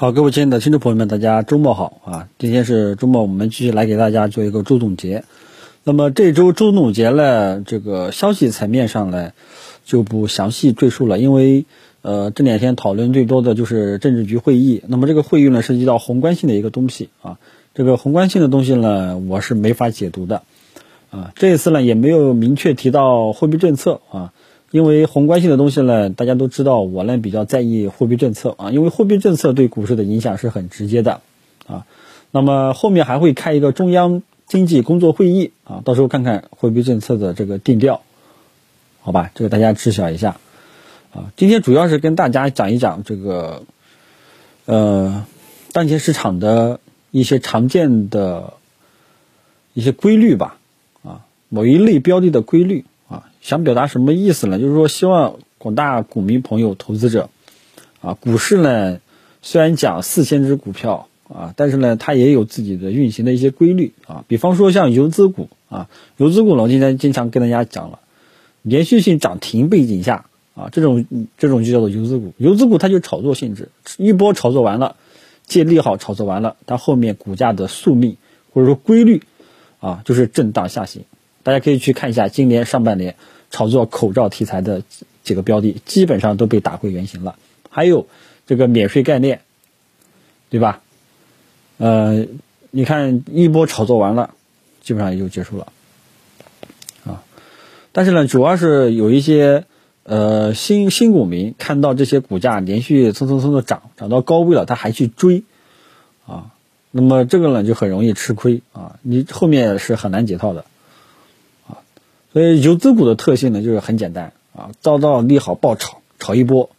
好，各位亲爱的听众朋友们，大家周末好啊！今天是周末，我们继续来给大家做一个周总结。那么这周周总结呢，这个消息层面上呢，就不详细赘述了，因为呃这两天讨论最多的就是政治局会议。那么这个会议呢，涉及到宏观性的一个东西啊，这个宏观性的东西呢，我是没法解读的啊。这一次呢，也没有明确提到货币政策啊。因为宏观性的东西呢，大家都知道，我呢比较在意货币政策啊，因为货币政策对股市的影响是很直接的啊。那么后面还会开一个中央经济工作会议啊，到时候看看货币政策的这个定调，好吧？这个大家知晓一下啊。今天主要是跟大家讲一讲这个呃当前市场的一些常见的一些规律吧啊，某一类标的的规律。想表达什么意思呢？就是说，希望广大股民朋友、投资者，啊，股市呢虽然讲四千只股票啊，但是呢，它也有自己的运行的一些规律啊。比方说像游资股啊，游资股呢，我今天经常跟大家讲了，连续性涨停背景下啊，这种这种就叫做游资股。游资股它就炒作性质，一波炒作完了，借利好炒作完了，它后面股价的宿命或者说规律啊，就是震荡下行。大家可以去看一下今年上半年炒作口罩题材的几个标的，基本上都被打回原形了。还有这个免税概念，对吧？呃，你看一波炒作完了，基本上也就结束了啊。但是呢，主要是有一些呃新新股民看到这些股价连续蹭蹭蹭的涨，涨到高位了，他还去追啊，那么这个呢就很容易吃亏啊，你后面是很难解套的。所以游资股的特性呢，就是很简单啊，遭到利好爆炒，炒一波，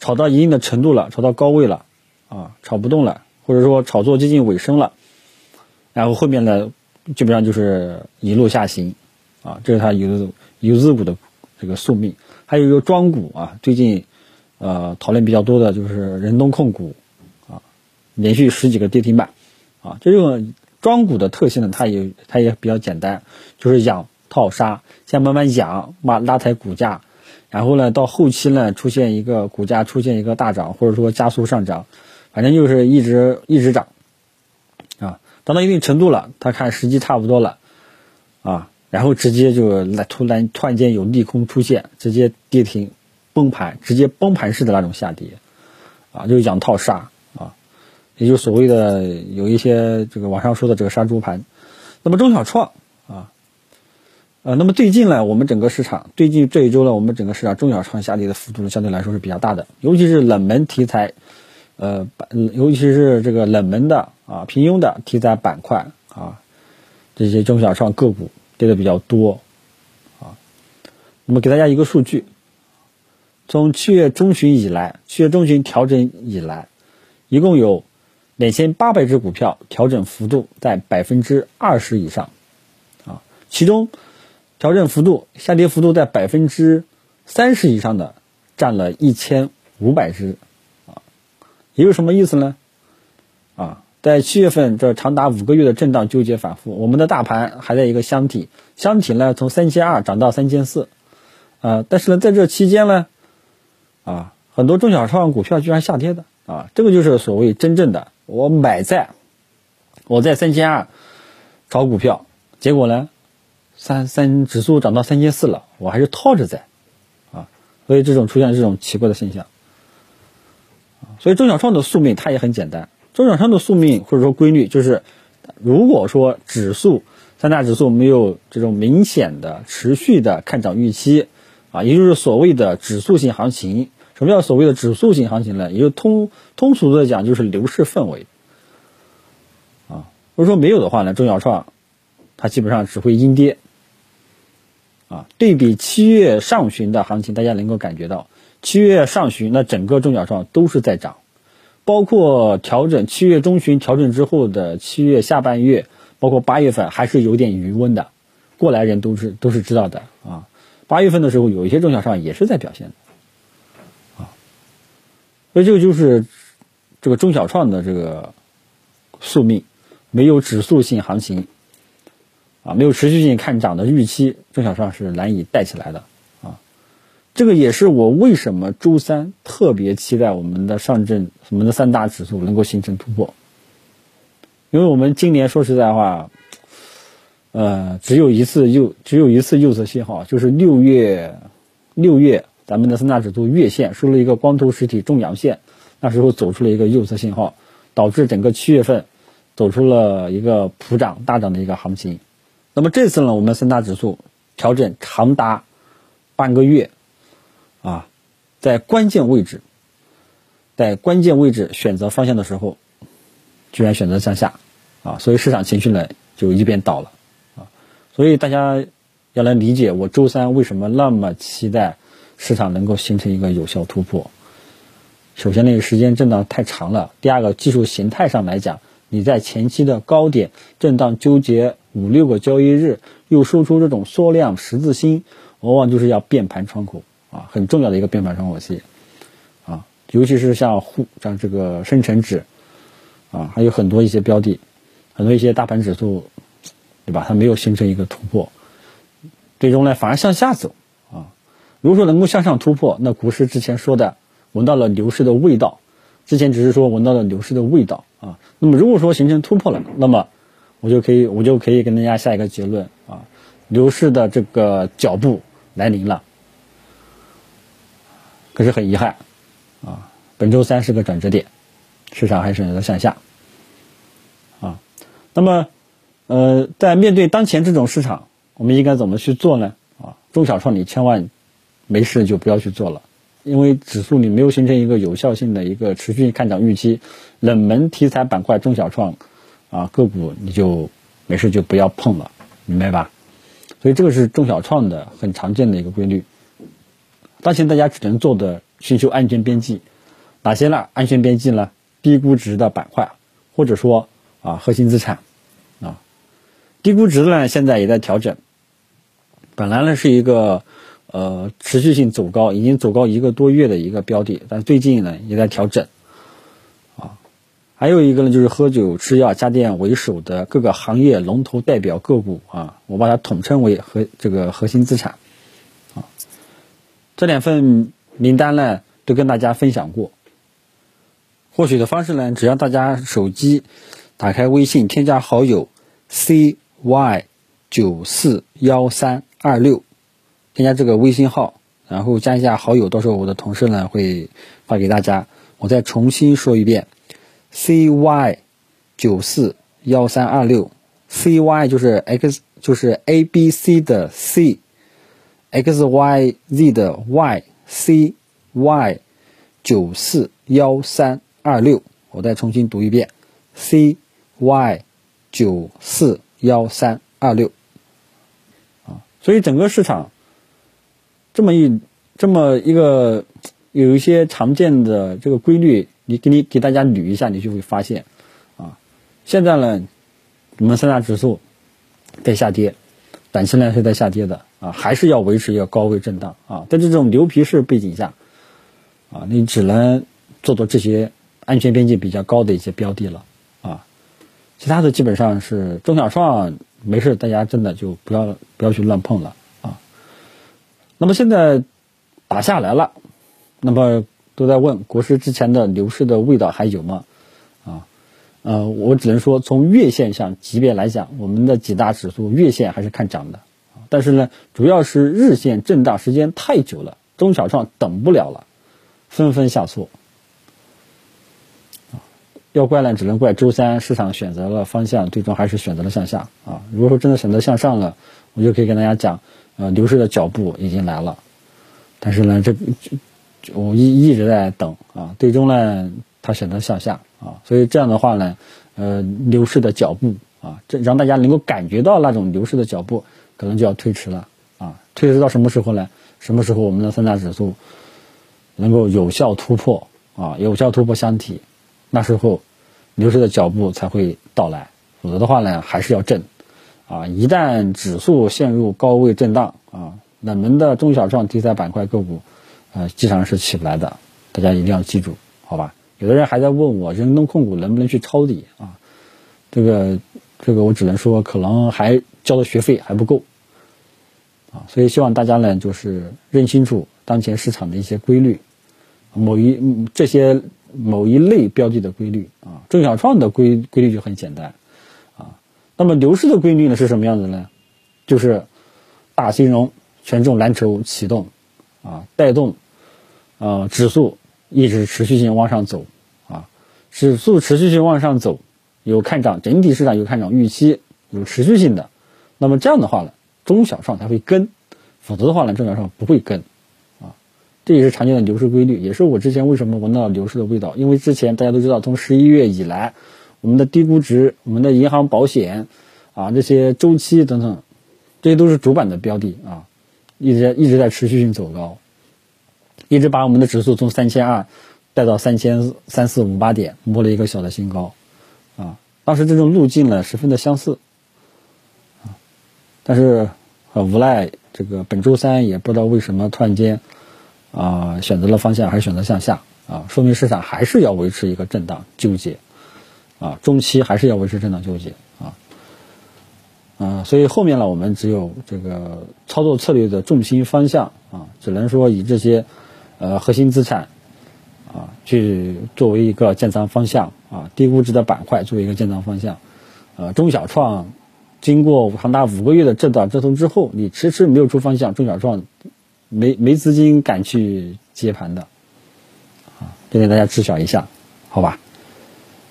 炒到一定的程度了，炒到高位了，啊，炒不动了，或者说炒作接近尾声了，然后后面呢，基本上就是一路下行，啊，这是它游游资股的这个宿命。还有一个庄股啊，最近呃讨论比较多的就是仁东控股，啊，连续十几个跌停板，啊，这种庄股的特性呢，它也它也比较简单，就是养。套杀，先慢慢养，拉拉抬股价，然后呢，到后期呢，出现一个股价出现一个大涨，或者说加速上涨，反正就是一直一直涨，啊，涨到一定程度了，他看时机差不多了，啊，然后直接就来突然突然间有利空出现，直接跌停崩盘，直接崩盘式的那种下跌，啊，就是养套杀，啊，也就是所谓的有一些这个网上说的这个杀猪盘，那么中小创。呃，那么最近呢，我们整个市场最近这一周呢，我们整个市场中小创下跌的幅度，相对来说是比较大的，尤其是冷门题材，呃，尤其是这个冷门的啊平庸的题材板块啊，这些中小创个股跌的比较多啊。那么给大家一个数据，从七月中旬以来，七月中旬调整以来，一共有两千八百只股票调整幅度在百分之二十以上啊，其中。调整幅度下跌幅度在百分之三十以上的，占了一千五百只，啊，也有什么意思呢？啊，在七月份这长达五个月的震荡纠结反复，我们的大盘还在一个箱体，箱体呢从三千二涨到三千四，啊，但是呢在这期间呢，啊，很多中小创股票居然下跌的，啊，这个就是所谓真正的我买在，我在三千二炒股票，结果呢？三三指数涨到三千四了，我还是套着在，啊，所以这种出现这种奇怪的现象，所以中小创的宿命它也很简单，中小创的宿命或者说规律就是，如果说指数三大指数没有这种明显的持续的看涨预期，啊，也就是所谓的指数性行情，什么叫所谓的指数性行情呢？也就通通俗的讲就是牛市氛围，啊，如果说没有的话呢，中小创它基本上只会阴跌。啊，对比七月上旬的行情，大家能够感觉到，七月上旬那整个中小创都是在涨，包括调整七月中旬调整之后的七月下半月，包括八月份还是有点余温的，过来人都是都是知道的啊。八月份的时候，有一些中小创也是在表现的，啊，所以这个就是这个中小创的这个宿命，没有指数性行情。啊，没有持续性看涨的预期，中小创是难以带起来的啊。这个也是我为什么周三特别期待我们的上证、我们的三大指数能够形成突破，因为我们今年说实在话，呃，只有一次右，只有一次右侧信号，就是六月六月咱们的三大指数月线收了一个光头实体中阳线，那时候走出了一个右侧信号，导致整个七月份走出了一个普涨大涨的一个行情。那么这次呢，我们三大指数调整长达半个月。啊，在关键位置，在关键位置选择方向的时候，居然选择向下，啊，所以市场情绪呢就一边倒了，啊，所以大家要来理解我周三为什么那么期待市场能够形成一个有效突破。首先，那个时间震荡太长了；第二个，技术形态上来讲，你在前期的高点震荡纠结五六个交易日，又收出这种缩量十字星，往往就是要变盘窗口。啊，很重要的一个变盘窗口期，啊，尤其是像沪像这个深成指，啊，还有很多一些标的，很多一些大盘指数，对吧？它没有形成一个突破，最终呢反而向下走，啊，如果说能够向上突破，那股市之前说的闻到了牛市的味道，之前只是说闻到了牛市的味道，啊，那么如果说形成突破了，那么我就可以我就可以跟大家下一个结论，啊，牛市的这个脚步来临了。可是很遗憾，啊，本周三是个转折点，市场还是选择向下，啊，那么，呃，在面对当前这种市场，我们应该怎么去做呢？啊，中小创你千万没事就不要去做了，因为指数你没有形成一个有效性的一个持续看涨预期，冷门题材板块中小创啊个股你就没事就不要碰了，明白吧？所以这个是中小创的很常见的一个规律。当前大家只能做的寻求安全边际，哪些呢？安全边际呢？低估值的板块，或者说啊核心资产，啊低估值的呢现在也在调整，本来呢是一个呃持续性走高，已经走高一个多月的一个标的，但最近呢也在调整，啊还有一个呢就是喝酒、吃药、家电为首的各个行业龙头代表个股啊，我把它统称为核这个核心资产。啊这两份名单呢，都跟大家分享过。获取的方式呢，只要大家手机打开微信，添加好友 cy 九四幺三二六，添加这个微信号，然后加一下好友，到时候我的同事呢会发给大家。我再重新说一遍，cy 九四幺三二六，cy 就是 x 就是 a b c 的 c。x y z 的 y c y 九四幺三二六，我再重新读一遍，c y 九四幺三二六，啊，所以整个市场这么一这么一个有一些常见的这个规律，你给你给大家捋一下，你就会发现，啊，现在呢，我们三大指数在下跌。短期呢是在下跌的啊，还是要维持一个高位震荡啊。在这种牛皮式背景下，啊，你只能做做这些安全边际比较高的一些标的了啊。其他的基本上是中小创没事，大家真的就不要不要去乱碰了。那么现在打下来了，那么都在问国师之前的牛市的味道还有吗？啊呃，我只能说，从月线上级别来讲，我们的几大指数月线还是看涨的，但是呢，主要是日线震荡时间太久了，中小创等不了了，纷纷下挫。要怪呢，只能怪周三市场选择了方向，最终还是选择了向下啊。如果说真的选择向上了，我就可以跟大家讲，呃，牛市的脚步已经来了，但是呢，这我一一直在等啊，最终呢。它选择向下啊，所以这样的话呢，呃，牛市的脚步啊，这让大家能够感觉到那种牛市的脚步，可能就要推迟了啊。推迟到什么时候呢？什么时候我们的三大指数能够有效突破啊，有效突破箱体，那时候牛市的脚步才会到来。否则的话呢，还是要震啊。一旦指数陷入高位震荡啊，冷门的中小创题材板块个股，呃，基本上是起不来的。大家一定要记住，好吧？有的人还在问我，人东控股能不能去抄底啊？这个，这个我只能说，可能还交的学费还不够啊。所以希望大家呢，就是认清楚当前市场的一些规律，某一这些某一类标的的规律啊，中小创的规规律就很简单。那么牛市的规律呢是什么样子呢？就是大金融、权重蓝筹启动啊，带动呃指数一直持续性往上走啊，指数持续性往上走，有看涨，整体市场有看涨预期，有持续性的，那么这样的话呢，中小创才会跟。否则的话呢，中小创不会跟，啊，这也是常见的牛市规律，也是我之前为什么闻到牛市的味道。因为之前大家都知道，从十一月以来，我们的低估值、我们的银行保险，啊，这些周期等等，这些都是主板的标的啊，一直一直在持续性走高，一直把我们的指数从三千二带到三千三四五八点，摸了一个小的新高，啊，当时这种路径呢十分的相似，啊，但是很无奈。这个本周三也不知道为什么突然间，啊，选择了方向还是选择向下啊，说明市场还是要维持一个震荡纠结，啊，中期还是要维持震荡纠结啊，啊，所以后面呢，我们只有这个操作策略的重心方向啊，只能说以这些呃核心资产啊去作为一个建仓方向啊，低估值的板块作为一个建仓方向，呃，中小创。经过长达五个月的震荡折腾之后，你迟迟没有出方向，中小创没没资金敢去接盘的，啊，这点大家知晓一下，好吧？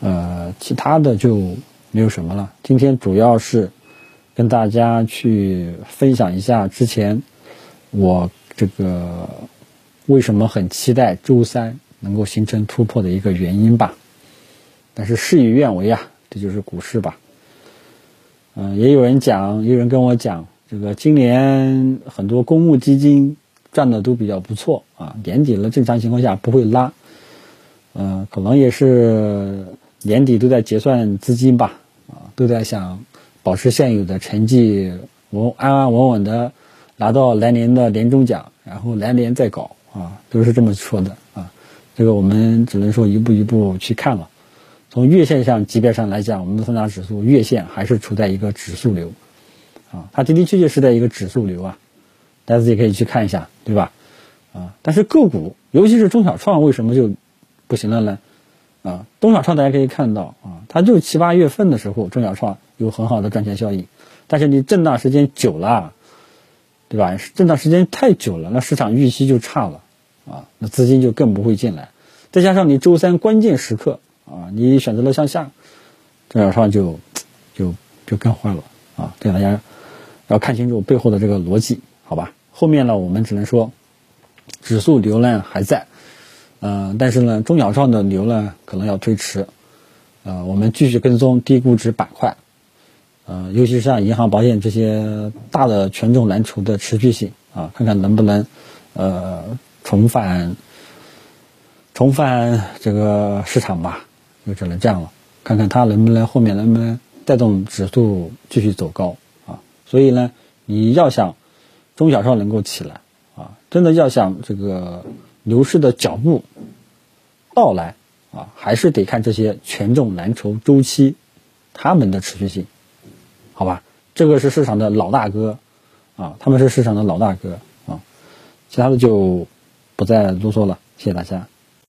呃，其他的就没有什么了。今天主要是跟大家去分享一下之前我这个为什么很期待周三能够形成突破的一个原因吧。但是事与愿违啊，这就是股市吧。嗯，也有人讲，有人跟我讲，这个今年很多公募基金赚的都比较不错啊，年底了，正常情况下不会拉，嗯，可能也是年底都在结算资金吧，啊，都在想保持现有的成绩，稳安安稳稳的拿到来年的年终奖，然后来年再搞啊，都是这么说的啊，这个我们只能说一步一步去看了。从月线上级别上来讲，我们的三大指数月线还是处在一个指数流，啊，它的的确确是在一个指数流啊，大家自己可以去看一下，对吧？啊，但是个股，尤其是中小创，为什么就不行了呢？啊，中小创大家可以看到啊，它就七八月份的时候，中小创有很好的赚钱效应，但是你震荡时间久了，对吧？震荡时间太久了，那市场预期就差了，啊，那资金就更不会进来，再加上你周三关键时刻。啊，你选择了向下，中小创就就就更坏了啊！这大家要看清楚背后的这个逻辑，好吧？后面呢，我们只能说指数流量还在，嗯，但是呢，中小创的牛呢可能要推迟，呃，我们继续跟踪低估值板块，呃，尤其是像银行、保险这些大的权重蓝筹的持续性啊，看看能不能呃重返重返这个市场吧。就只能这样了，看看它能不能后面能不能带动指数继续走高啊？所以呢，你要想中小创能够起来啊，真的要想这个牛市的脚步到来啊，还是得看这些权重蓝筹周期它们的持续性，好吧？这个是市场的老大哥啊，他们是市场的老大哥啊，其他的就不再啰嗦了，谢谢大家。